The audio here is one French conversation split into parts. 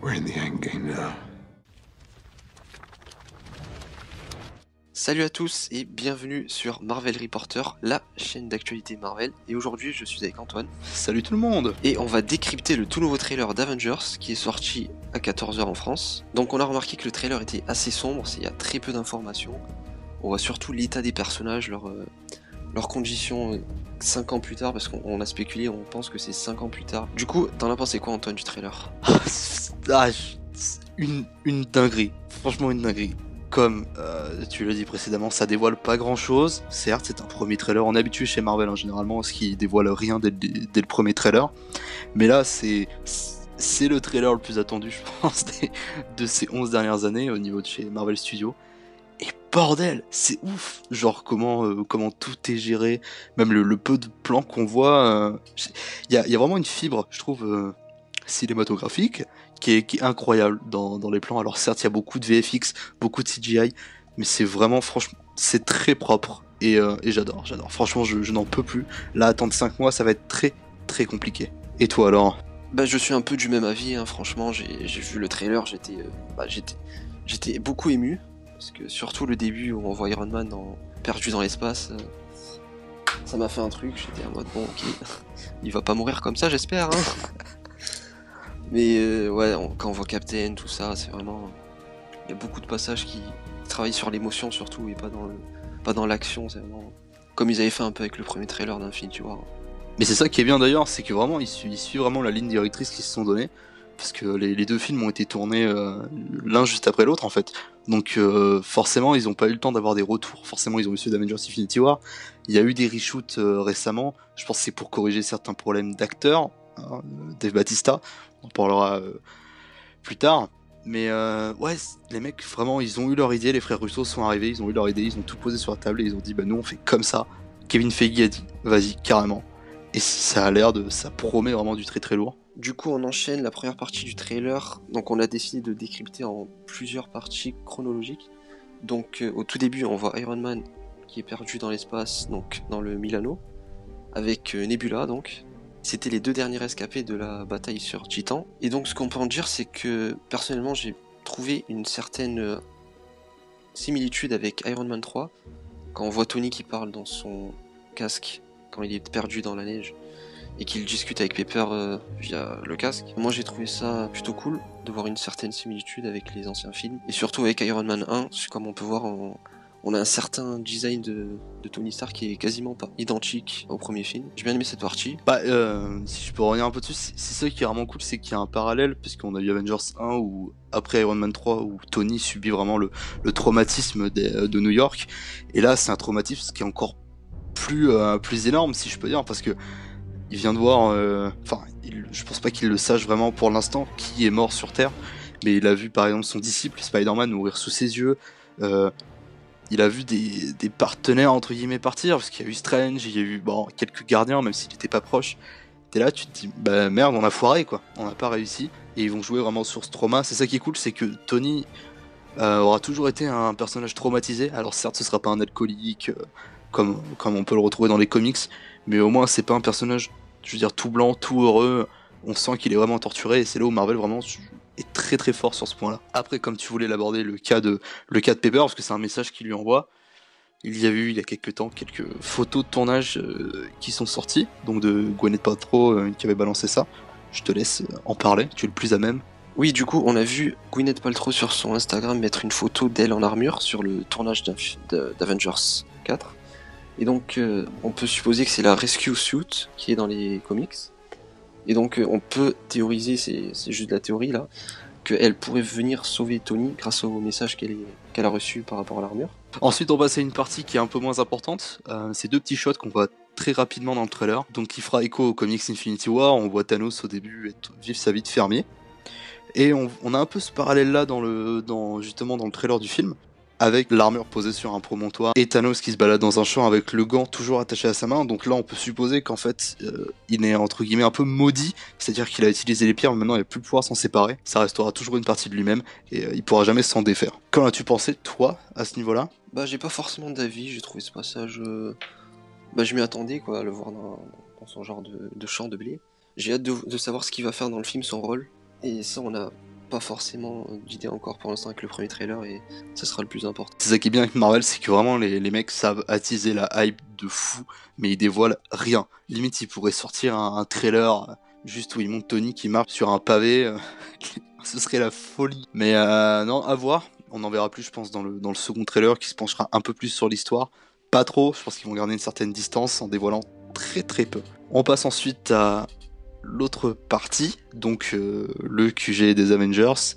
We're in the endgame now. Salut à tous et bienvenue sur Marvel Reporter, la chaîne d'actualité Marvel. Et aujourd'hui, je suis avec Antoine. Salut tout le monde Et on va décrypter le tout nouveau trailer d'Avengers qui est sorti à 14h en France. Donc on a remarqué que le trailer était assez sombre, il y a très peu d'informations. On voit surtout l'état des personnages, leur, euh, leurs conditions 5 ans plus tard, parce qu'on a spéculé, on pense que c'est 5 ans plus tard. Du coup, t'en as pensé quoi Antoine du trailer? Ah, une, une dinguerie, franchement une dinguerie. Comme euh, tu l'as dit précédemment, ça dévoile pas grand chose. Certes, c'est un premier trailer. On est habitué chez Marvel hein, généralement, ce qui dévoile rien dès, dès, le premier trailer. Mais là, c'est c'est le trailer le plus attendu, je pense, de ces 11 dernières années au niveau de chez Marvel Studios. Bordel, c'est ouf. Genre comment euh, comment tout est géré, même le, peu de plans qu'on voit. Il euh, y, a, y, a, vraiment une fibre, je trouve, euh, cinématographique qui est, qui est incroyable dans, dans, les plans. Alors certes, il y a beaucoup de VFX, beaucoup de CGI, mais c'est vraiment franchement, c'est très propre. Et, et j'adore, j'adore. Franchement, je, je n'en peux plus. Là, attendre 5 mois, ça va être très très compliqué. Et toi alors bah, je suis un peu du même avis, hein. franchement, j'ai vu le trailer, j'étais bah, j'étais beaucoup ému, parce que surtout le début où on voit Iron Man perdu dans l'espace, euh, ça m'a fait un truc, j'étais en mode bon ok, il va pas mourir comme ça j'espère. Hein. Mais euh, ouais, quand on voit Captain, tout ça, c'est vraiment... Il y a beaucoup de passages qui travaillent sur l'émotion surtout et pas dans pas dans l'action, c'est vraiment... Comme ils avaient fait un peu avec le premier trailer d'Infinity War. Mais c'est ça qui est bien d'ailleurs, c'est que vraiment ils suivent vraiment la ligne directrice qu'ils se sont donnée parce que les, deux films ont été tournés euh, l'un juste après l'autre en fait. Donc euh, forcément ils n'ont pas eu le temps d'avoir des retours. Forcément ils ont eu ceux d'Avengers Infinity War. Il y a eu des reshoots euh, récemment. Je pense que c'est pour corriger certains problèmes d'acteurs. Hein, Dave Batista, on en parlera plus tard. Mais ouais, les mecs vraiment ils ont eu leur idée. Les frères Russo sont arrivés, ils ont eu leur idée, ils ont tout posé sur la table et ils ont dit bah nous on fait comme ça. Kevin Feige a dit vas-y carrément. Et ça a l'air de, ça promet vraiment du très très lourd. Du coup, on enchaîne la première partie du trailer. Donc, on a décidé de décrypter en plusieurs parties chronologiques. Donc, euh, au tout début, on voit Iron Man qui est perdu dans l'espace, donc dans le Milano, avec euh, Nebula. Donc, c'était les deux derniers rescapés de la bataille sur Titan. Et donc, ce qu'on peut en dire, c'est que personnellement, j'ai trouvé une certaine euh, similitude avec Iron Man 3 quand on voit Tony qui parle dans son casque quand il est perdu dans la neige et qu'il discute avec Pepper euh, via le casque. Moi j'ai trouvé ça plutôt cool de voir une certaine similitude avec les anciens films et surtout avec Iron Man 1, comme on peut voir on a un certain design de, Tony Stark qui est quasiment pas identique au premier film. J'ai bien aimé cette partie. Bah, euh, si je peux revenir un peu dessus, c'est ça qui est vraiment cool, c'est qu'il y a un parallèle, puisqu'on a eu Avengers 1 où, après Iron Man 3, où Tony subit vraiment le, traumatisme de New York. Et là, c'est un traumatisme qui est encore plus, euh, plus énorme, si je peux dire, parce que il vient de voir, euh, enfin, je pense pas qu'il le sache vraiment pour l'instant qui est mort sur Terre, mais il a vu par exemple son disciple Spider-Man mourir sous ses yeux. Euh, il a vu des, des, partenaires entre guillemets partir parce qu'il y a eu Strange, il y a eu bon quelques gardiens même s'il était pas proche. T'es là, tu te dis bah merde, on a foiré quoi, on n'a pas réussi et ils vont jouer vraiment sur ce trauma. C'est ça qui est cool, c'est que Tony euh, aura toujours été un personnage traumatisé. Alors certes, ce sera pas un alcoolique comme comme on peut le retrouver dans les comics, mais au moins c'est pas un personnage, je veux dire, tout blanc, tout heureux. On sent qu'il est vraiment torturé et c'est là où Marvel vraiment est très très fort sur ce point-là. Après, comme tu voulais l'aborder, le cas de le cas de Pepper, parce que c'est un message qu'il lui envoie. Il y a eu il y a quelques temps quelques photos de tournage euh, qui sont sorties, donc de Gwyneth Paltrow euh, qui avait balancé ça. Je te laisse euh, en parler, tu es le plus à même. Oui, du coup, on a vu Gwyneth Paltrow sur son Instagram mettre une photo d'elle en armure sur le tournage d'Avengers 4. Et donc, euh, on peut supposer que c'est la Rescue Suit qui est dans les comics. Et donc, euh, on peut théoriser, c'est juste de la théorie là, qu'elle pourrait venir sauver Tony grâce au message qu'elle a reçu par rapport à l'armure. Ensuite, on passe à une partie qui est un peu moins importante. Euh, c'est deux petits shots qu'on voit très rapidement dans le trailer. Donc, qui fera écho au comics Infinity War. On voit Thanos au début vivre sa vie de fermier. Et on, on, a un peu ce parallèle là dans dans, justement dans le trailer du film avec l'armure posée sur un promontoire et Thanos qui se balade dans un champ avec le gant toujours attaché à sa main. Donc là, on peut supposer qu'en fait, euh, il est entre guillemets un peu maudit, c'est-à-dire qu'il a utilisé les pierres, mais maintenant il n'a plus pouvoir s'en séparer. Ça restera toujours une partie de lui-même et euh, il pourra jamais s'en défaire. Qu'en as-tu pensé, toi, à ce niveau-là? Bah, j'ai pas forcément d'avis. J'ai trouvé ce passage. Euh, bah, je m'y attendais, quoi, à le voir dans, son genre de, champ de blé. J'ai hâte de, de savoir ce qu'il va faire dans le film, son rôle. Et ça, on a pas forcément d'idée encore pour l'instant avec le premier trailer et ça sera le plus important. C'est ça qui est bien avec Marvel, c'est que vraiment les, mecs savent attiser la hype de fou, mais ils dévoilent rien. Limite, ils pourraient sortir un, trailer juste où ils montrent Tony qui marche sur un pavé. Ce serait la folie. Mais euh, non, à voir. On en verra plus, je pense, dans le, dans le second trailer qui se penchera un peu plus sur l'histoire. Pas trop, je pense qu'ils vont garder une certaine distance en dévoilant très très peu. On passe ensuite à l'autre partie, donc euh, le QG des Avengers,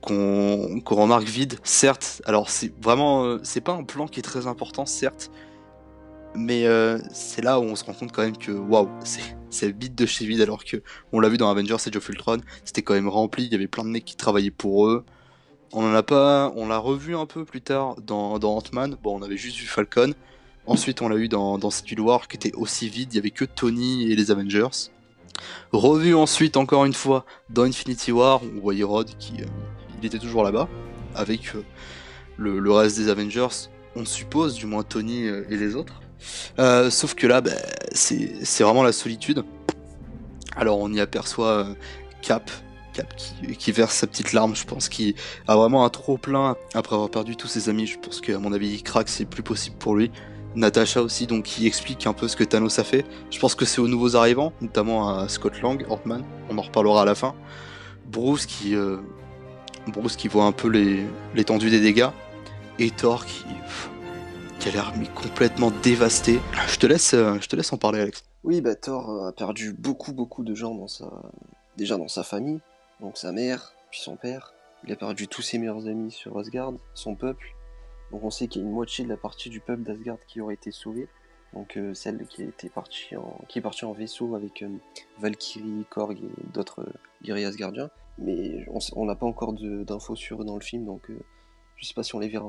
qu'on qu remarque vide, certes. Alors c'est vraiment, euh, c'est pas un plan qui est très important, certes, mais euh, c'est là où on se rend compte quand même que waouh, c'est vide de chez vide, alors que on l'a vu dans Avengers Age of Ultron, c'était quand même rempli, il y avait plein de mecs qui travaillaient pour eux. On en a pas, on l'a revu un peu plus tard dans, dans Ant-Man. Bon, on avait juste vu Falcon. Ensuite, on l'a eu dans, dans Civil War qui était aussi vide, il y avait que Tony et les Avengers. Revu ensuite encore une fois dans Infinity War, on voyait Rod qui euh, il était toujours là-bas avec euh, le, reste des Avengers, on suppose, du moins Tony euh, et les autres. Sauf que là, bah, c'est vraiment la solitude. Alors on y aperçoit Cap, Cap qui, qui, verse sa petite larme, je pense, qui a vraiment un trop plein après avoir perdu tous ses amis. Je pense qu'à mon avis, il craque, c'est plus possible pour lui. Natasha aussi, donc qui explique un peu ce que Thanos a fait. Je pense que c'est aux nouveaux arrivants, notamment à Scott Lang, Hortman, on en reparlera à la fin. Bruce qui, euh, Bruce qui voit un peu l'étendue des dégâts, et Thor qui, a l'air complètement dévasté. Je te laisse, euh, je te laisse en parler, Alex. Oui, bah Thor a perdu beaucoup, beaucoup de gens dans sa, déjà dans sa famille, donc sa mère, puis son père. Il a perdu tous ses meilleurs amis sur Asgard, son peuple, donc on sait qu'il y a une moitié de la partie du peuple d'Asgard qui aurait été sauvée. Donc euh, celle qui, était en, est partie en vaisseau avec euh, Valkyrie, Korg et d'autres euh, guerriers asgardiens. Mais on n'a pas encore d'infos sur eux dans le film, donc euh, je sais pas si on les verra.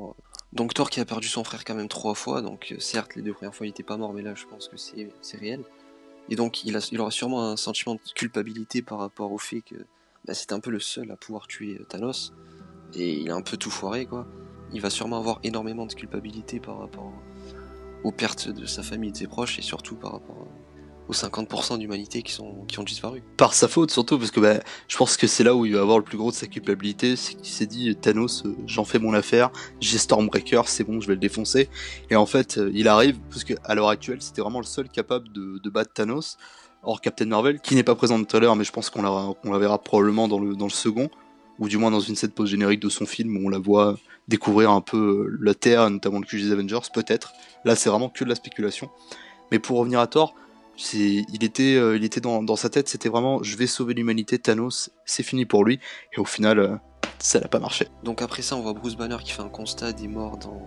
Donc Thor qui a perdu son frère quand même trois fois, donc certes les deux premières fois il était pas mort, mais là je pense que c'est réel. Et donc il, aura sûrement un sentiment de culpabilité par rapport au fait que bah, c'était un peu le seul à pouvoir tuer Thanos. Et il a un peu tout foiré quoi il va sûrement avoir énormément de culpabilité par rapport aux pertes de sa famille et de ses proches, et surtout par rapport aux 50% d'humanité qui, qui ont disparu. Par sa faute surtout, parce que bah, je pense que c'est là où il va avoir le plus gros de sa culpabilité, c'est qu'il s'est dit Thanos, euh, j'en fais mon affaire, j'ai Stormbreaker, c'est bon, je vais le défoncer. Et en fait, euh, il arrive, parce qu'à l'heure actuelle, c'était vraiment le seul capable de, battre Thanos, hors Captain Marvel, qui n'est pas présent tout à l'heure, mais je pense qu'on la, la, verra probablement dans le, dans le second, ou du moins dans une scène post-générique de son film où on la voit découvrir un peu euh, la Terre, notamment le QG des Avengers, peut-être. Là, c'est vraiment que de la spéculation. Mais pour revenir à Thor, il était, euh, il était dans, dans sa tête, c'était vraiment je vais sauver l'humanité, Thanos, c'est fini pour lui. Et au final, euh, ça n'a pas marché. Donc après ça, on voit Bruce Banner qui fait un constat des morts dans...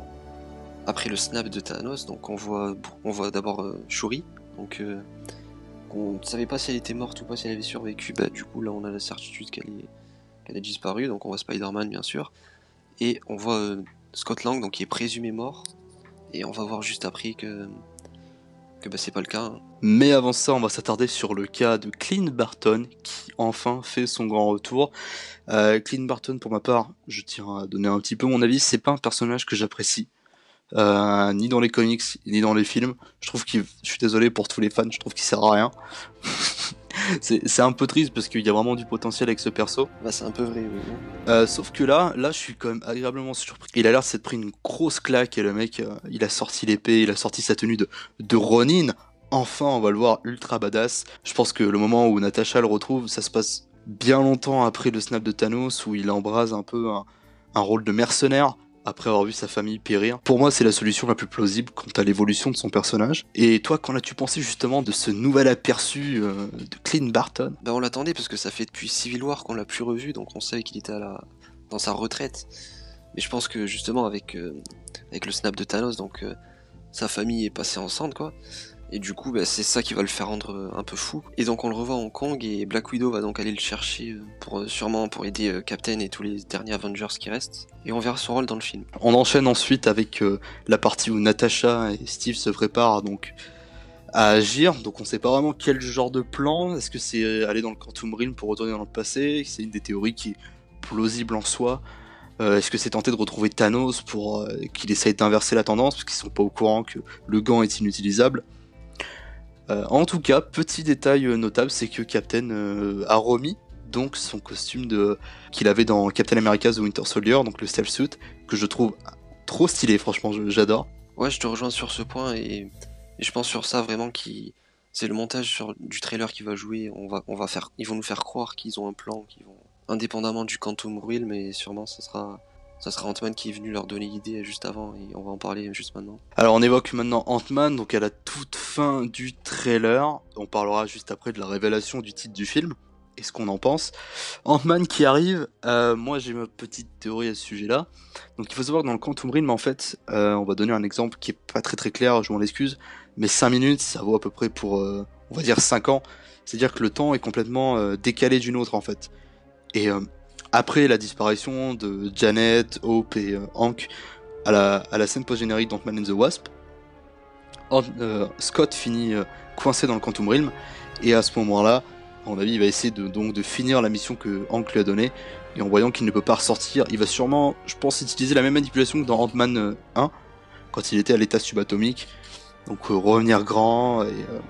après le snap de Thanos. Donc on voit, on voit d'abord euh, Shuri. Donc on ne savait pas si elle était morte ou pas, si elle avait survécu. Bah, du coup, là, on a la certitude qu'elle est... qu'elle a disparu. Donc on voit Spider-Man, bien sûr. Et on voit euh, Scott Lang, donc qui est présumé mort. Et on va voir juste après que, que bah, c'est pas le cas. Hein. Mais avant ça, on va s'attarder sur le cas de Clint Barton, qui enfin fait son grand retour. Euh, Clint Barton, pour ma part, je tiens à donner un petit peu mon avis, c'est pas un personnage que j'apprécie. Euh, ni dans les comics, ni dans les films. Je trouve qu'il, je suis désolé pour tous les fans, je trouve qu'il sert à rien. c'est un peu triste parce qu'il y a vraiment du potentiel avec ce perso. Bah, c'est un peu vrai, oui. Euh, sauf que là, là, je suis quand même agréablement surpris. Il a l'air de s'être pris une grosse claque et le mec, euh, il a sorti l'épée, il a sorti sa tenue de, de Ronin. Enfin, on va le voir ultra badass. Je pense que le moment où Natasha le retrouve, ça se passe bien longtemps après le snap de Thanos où il embrase un peu un, un rôle de mercenaire après avoir vu sa famille périr. Pour moi, c'est la solution la plus plausible quant à l'évolution de son personnage. Et toi, qu'en as-tu pensé justement de ce nouvel aperçu euh, de Clint Barton? Bah, on l'attendait parce que ça fait depuis Civil War qu'on l'a plus revu, donc on savait qu'il était à la... dans sa retraite. Mais je pense que justement avec euh, avec le snap de Thanos, donc euh, sa famille est passée enceinte, quoi. Et du coup, bah, c'est ça qui va le faire rendre euh, un peu fou. Et donc on le revoit à Hong Kong et Black Widow va donc aller le chercher euh, pour euh, sûrement pour aider Captain et tous les derniers Avengers qui restent. Et on verra son rôle dans le film. On enchaîne ensuite avec la partie où Natasha et Steve se préparent donc à agir. Donc on sait pas vraiment quel genre de plan. Est-ce que c'est aller dans le Quantum Realm pour retourner dans le passé? C'est une des théories qui est plausible en soi. Est-ce que c'est tenter de retrouver Thanos pour qu'il essaye d'inverser la tendance? Parce qu'ils sont pas au courant que le gant est inutilisable euh, En tout cas, petit détail notable, c'est que Captain a remis donc son costume qu'il avait dans Captain America The Winter Soldier, donc le stealth suit, que je trouve trop stylé, franchement, j'adore. Ouais, je te rejoins sur ce point et, je pense sur ça vraiment qui c'est le montage du trailer qui va jouer. On va, faire, ils vont nous faire croire qu'ils ont un plan, qu'ils vont indépendamment du Quantum Realm, mais sûrement ça sera ça sera Ant-Man qui est venu leur donner l'idée juste avant et on va en parler juste maintenant. Alors on évoque maintenant Ant-Man, donc à la toute fin du trailer, on parlera juste après de la révélation du titre du film et ce qu'on en pense. Ant-Man qui arrive, euh, moi j'ai ma petite théorie à ce sujet-là. Donc il faut savoir que dans le Quantum Realm, en fait, euh, on va donner un exemple qui est pas très très clair, je m'en excuse, mais 5 minutes, ça vaut à peu près pour, euh, on va dire 5 ans. C'est-à-dire que le temps est complètement décalé d'une autre en fait. Et après la disparition de Janet, Hope et Hank à la, à la scène post-générique d'Ant-Man and the Wasp, Scott finit coincé dans le Quantum Realm, et à ce moment-là, à mon avis, il va essayer de, donc, de finir la mission que Hank lui a donnée. Et en voyant qu'il ne peut pas ressortir, il va sûrement, je pense, utiliser la même manipulation que dans Ant-Man 1, euh, quand il était à l'état subatomique. Donc euh, revenir grand, et euh,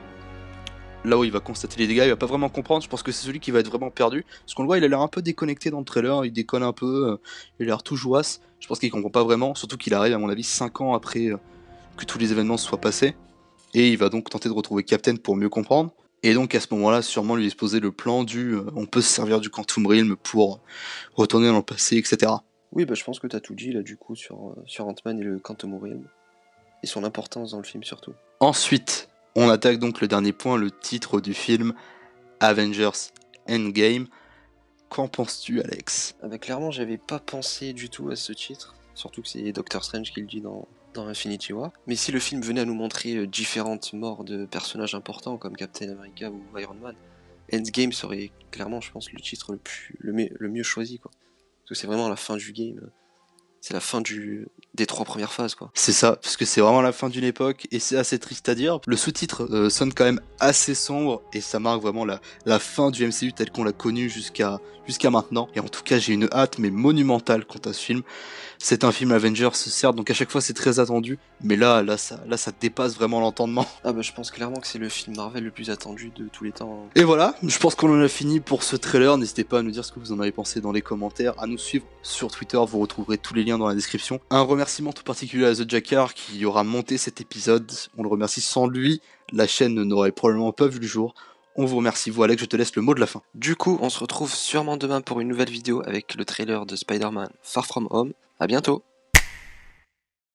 là où il va constater les dégâts, il va pas vraiment comprendre. Je pense que c'est celui qui va être vraiment perdu. Parce qu'on le voit, il a l'air un peu déconnecté dans le trailer, il déconne un peu, il a l'air tout jouasse. Je pense qu'il comprend pas vraiment, surtout qu'il arrive, à mon avis, 5 ans après que tous les événements soient passés. Et il va donc tenter de retrouver Captain pour mieux comprendre. Et donc à ce moment-là, sûrement lui exposer le plan du euh, on peut se servir du Quantum Realm pour retourner dans le passé, etc. Oui, bah, je pense que tu as tout dit là du coup sur, euh, sur Ant-Man et le Quantum Realm. Et son importance dans le film surtout. Ensuite, on attaque donc le dernier point, le titre du film Avengers Endgame. Qu'en penses-tu, Alex? Ah bah, Clairement, j'avais pas pensé du tout à ce titre. Surtout que c'est Doctor Strange qui le dit dans, Infinity War. Mais si le film venait à nous montrer euh, différentes morts de personnages importants comme Captain America ou Iron Man, Endgame serait clairement, je pense, le titre le, mieux choisi. Parce que c'est vraiment la fin du game. C'est la fin du, des trois premières phases. quoi. C'est ça, parce que c'est vraiment la fin d'une époque et c'est assez triste à dire. Le sous-titre euh, sonne quand même assez sombre et ça marque vraiment la, la fin du MCU tel qu'on l'a connu jusqu'à jusqu'à maintenant. Et en tout cas, j'ai une hâte mais monumentale quant à ce film. C'est un film Avengers, certes, donc à chaque fois c'est très attendu, mais là, là, ça, là, ça dépasse vraiment l'entendement. Ah bah je pense clairement que c'est le film Marvel le plus attendu de tous les temps. Et voilà, je pense qu'on en a fini pour ce trailer. N'hésitez pas à nous dire ce que vous en avez pensé dans les commentaires, à nous suivre sur Twitter, vous retrouverez tous les liens dans la description. Un remerciement tout particulier à The Jackar qui aura monté cet épisode. On le remercie sans lui, la chaîne n'aurait probablement pas vu le jour. On vous remercie, vous Alex, je te laisse le mot de la fin. Du coup, on se retrouve sûrement demain pour une nouvelle vidéo avec le trailer de Spider-Man Far From Home. À bientôt